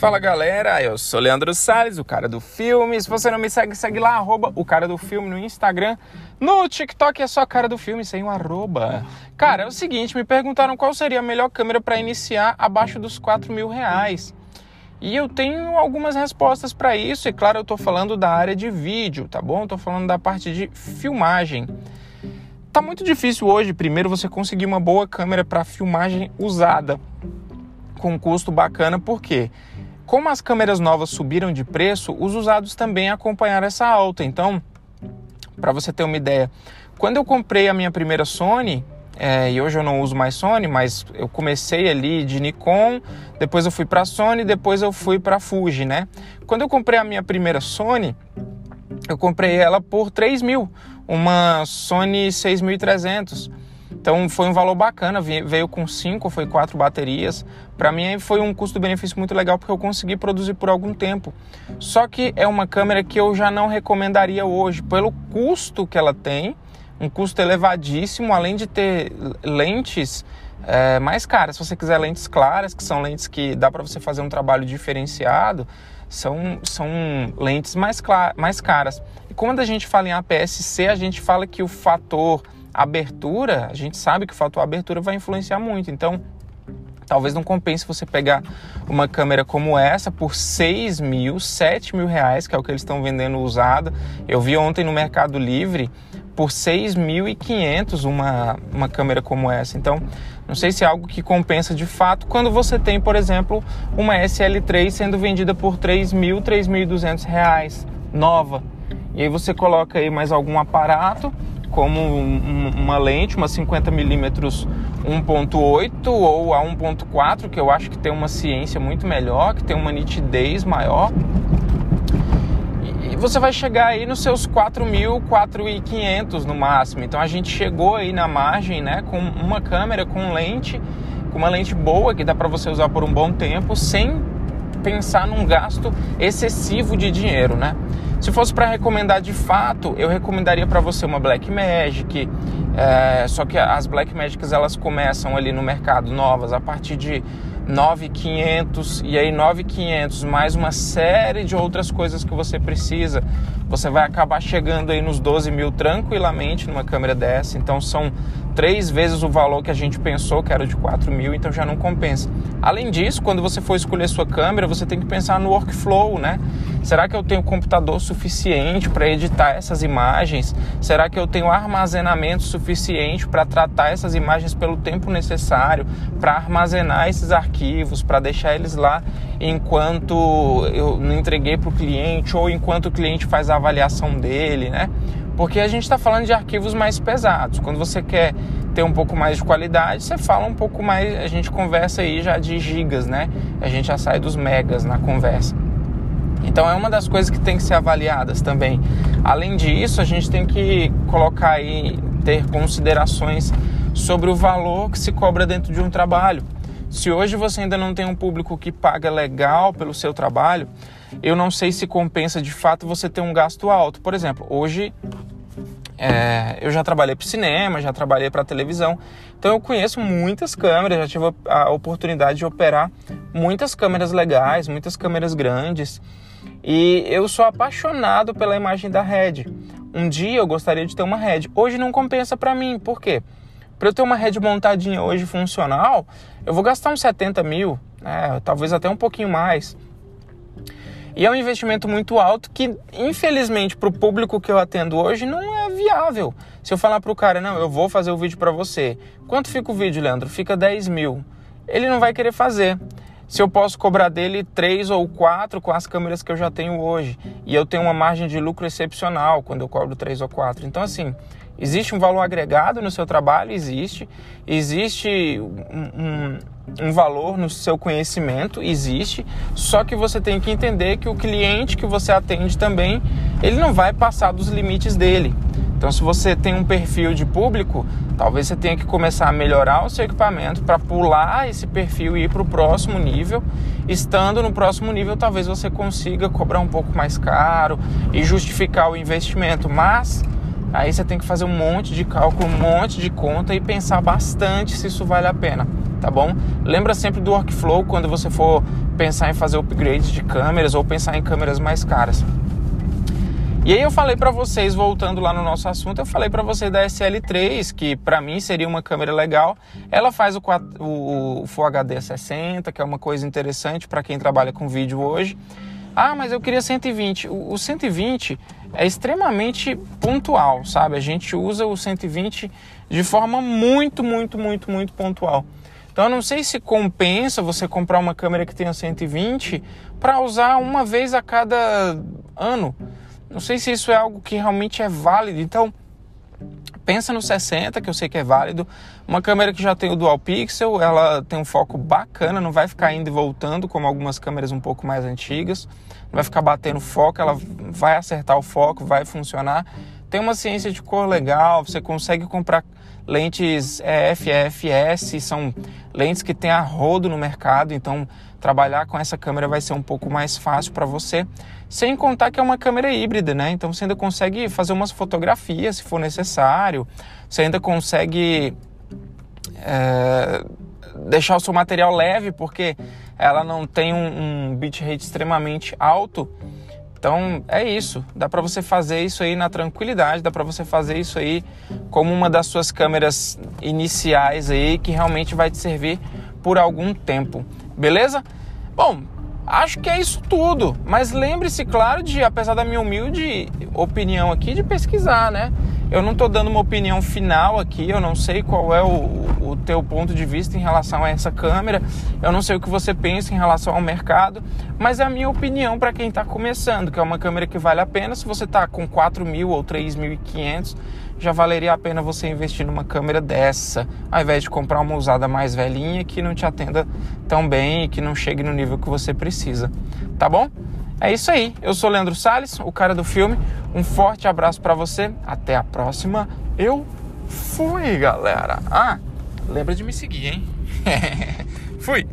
Fala galera, eu sou Leandro Salles, o cara do filme. Se você não me segue, segue lá, arroba o cara do filme no Instagram. No TikTok é só cara do filme, sem um arroba. Cara, é o seguinte, me perguntaram qual seria a melhor câmera para iniciar abaixo dos 4 mil reais. E eu tenho algumas respostas para isso, e claro, eu tô falando da área de vídeo, tá bom? Tô falando da parte de filmagem. Tá muito difícil hoje, primeiro, você conseguir uma boa câmera para filmagem usada com um custo bacana, por quê? Como as câmeras novas subiram de preço, os usados também acompanharam essa alta. Então, para você ter uma ideia, quando eu comprei a minha primeira Sony, é, e hoje eu não uso mais Sony, mas eu comecei ali de Nikon, depois eu fui para Sony, depois eu fui para Fuji, né? Quando eu comprei a minha primeira Sony, eu comprei ela por 3 mil, uma Sony 6300. Então foi um valor bacana, veio com cinco, foi quatro baterias. Para mim foi um custo-benefício muito legal porque eu consegui produzir por algum tempo. Só que é uma câmera que eu já não recomendaria hoje pelo custo que ela tem, um custo elevadíssimo, além de ter lentes é, mais caras. Se você quiser lentes claras, que são lentes que dá para você fazer um trabalho diferenciado, são, são lentes mais, mais caras. E quando a gente fala em APS-C, a gente fala que o fator abertura, a gente sabe que o fator abertura vai influenciar muito. Então, talvez não compense você pegar uma câmera como essa por 6 mil, 7 mil reais, que é o que eles estão vendendo usada. Eu vi ontem no Mercado Livre por 6.500 uma, uma câmera como essa. Então, não sei se é algo que compensa de fato quando você tem, por exemplo, uma SL3 sendo vendida por 3.000, 3.200 reais, nova. E aí você coloca aí mais algum aparato como um, uma lente, uma 50mm 1.8 ou a 1.4, que eu acho que tem uma ciência muito melhor, que tem uma nitidez maior. E você vai chegar aí nos seus 4.000, 4.500 no máximo. Então a gente chegou aí na margem, né, com uma câmera com lente, com uma lente boa que dá para você usar por um bom tempo, sem pensar num gasto excessivo de dinheiro, né? Se fosse para recomendar de fato, eu recomendaria para você uma Black Magic. É, só que as Black Magics elas começam ali no mercado novas a partir de 9.500 e aí 9.500 mais uma série de outras coisas que você precisa. Você vai acabar chegando aí nos 12 mil tranquilamente numa câmera dessa. Então são três vezes o valor que a gente pensou que era de 4 mil, então já não compensa. Além disso, quando você for escolher sua câmera, você tem que pensar no workflow, né? Será que eu tenho computador suficiente para editar essas imagens? Será que eu tenho armazenamento suficiente para tratar essas imagens pelo tempo necessário, para armazenar esses arquivos, para deixar eles lá enquanto eu não entreguei para o cliente ou enquanto o cliente faz a avaliação dele, né? Porque a gente está falando de arquivos mais pesados. Quando você quer ter um pouco mais de qualidade, você fala um pouco mais, a gente conversa aí já de gigas, né? A gente já sai dos megas na conversa. Então é uma das coisas que tem que ser avaliadas também. Além disso, a gente tem que colocar aí, ter considerações sobre o valor que se cobra dentro de um trabalho. Se hoje você ainda não tem um público que paga legal pelo seu trabalho, eu não sei se compensa de fato você ter um gasto alto. Por exemplo, hoje é, eu já trabalhei para cinema, já trabalhei para televisão, então eu conheço muitas câmeras, já tive a oportunidade de operar muitas câmeras legais, muitas câmeras grandes, e eu sou apaixonado pela imagem da Red. Um dia eu gostaria de ter uma Red, hoje não compensa para mim, por quê? Para eu ter uma Red montadinha hoje funcional, eu vou gastar uns 70 mil, né, talvez até um pouquinho mais. E é um investimento muito alto que, infelizmente, para o público que eu atendo hoje, não é viável. Se eu falar para o cara, não, eu vou fazer o vídeo para você. Quanto fica o vídeo, Leandro? Fica 10 mil. Ele não vai querer fazer. Se eu posso cobrar dele três ou quatro com as câmeras que eu já tenho hoje. E eu tenho uma margem de lucro excepcional quando eu cobro três ou quatro. Então, assim, existe um valor agregado no seu trabalho? Existe. Existe um, um um valor no seu conhecimento, existe, só que você tem que entender que o cliente que você atende também, ele não vai passar dos limites dele. Então, se você tem um perfil de público, talvez você tenha que começar a melhorar o seu equipamento para pular esse perfil e ir para o próximo nível. Estando no próximo nível, talvez você consiga cobrar um pouco mais caro e justificar o investimento, mas Aí você tem que fazer um monte de cálculo, um monte de conta e pensar bastante se isso vale a pena, tá bom? Lembra sempre do workflow quando você for pensar em fazer upgrades de câmeras ou pensar em câmeras mais caras. E aí eu falei para vocês, voltando lá no nosso assunto, eu falei para vocês da SL3, que para mim seria uma câmera legal. Ela faz o, 4, o, Full HD 60, que é uma coisa interessante para quem trabalha com vídeo hoje. Ah, mas eu queria 120. O, o 120 é extremamente pontual, sabe? A gente usa o 120 de forma muito, muito, muito, muito pontual. Então eu não sei se compensa você comprar uma câmera que tenha 120 para usar uma vez a cada ano. Não sei se isso é algo que realmente é válido. Então, pensa no 60, que eu sei que é válido. Uma câmera que já tem o dual pixel, ela tem um foco bacana, não vai ficar indo e voltando como algumas câmeras um pouco mais antigas. Não vai ficar batendo foco, ela vai acertar o foco, vai funcionar. Tem uma ciência de cor legal, você consegue comprar lentes é, FFS, são lentes que tem a rodo no mercado, então trabalhar com essa câmera vai ser um pouco mais fácil para você. Sem contar que é uma câmera híbrida, né? Então você ainda consegue fazer umas fotografias se for necessário, você ainda consegue é, deixar o seu material leve, porque ela não tem um, um bitrate extremamente alto. Então é isso, dá para você fazer isso aí na tranquilidade, dá para você fazer isso aí como uma das suas câmeras iniciais aí que realmente vai te servir por algum tempo, beleza? Bom, acho que é isso tudo, mas lembre-se, claro, de apesar da minha humilde opinião aqui, de pesquisar, né? Eu não estou dando uma opinião final aqui, eu não sei qual é o, o teu ponto de vista em relação a essa câmera, eu não sei o que você pensa em relação ao mercado, mas é a minha opinião para quem está começando, que é uma câmera que vale a pena se você está com 4 mil ou 3.500, já valeria a pena você investir numa câmera dessa, ao invés de comprar uma usada mais velhinha que não te atenda tão bem e que não chegue no nível que você precisa, tá bom? É isso aí. Eu sou Leandro Sales, o cara do filme. Um forte abraço para você. Até a próxima. Eu fui, galera. Ah, lembra de me seguir, hein? fui.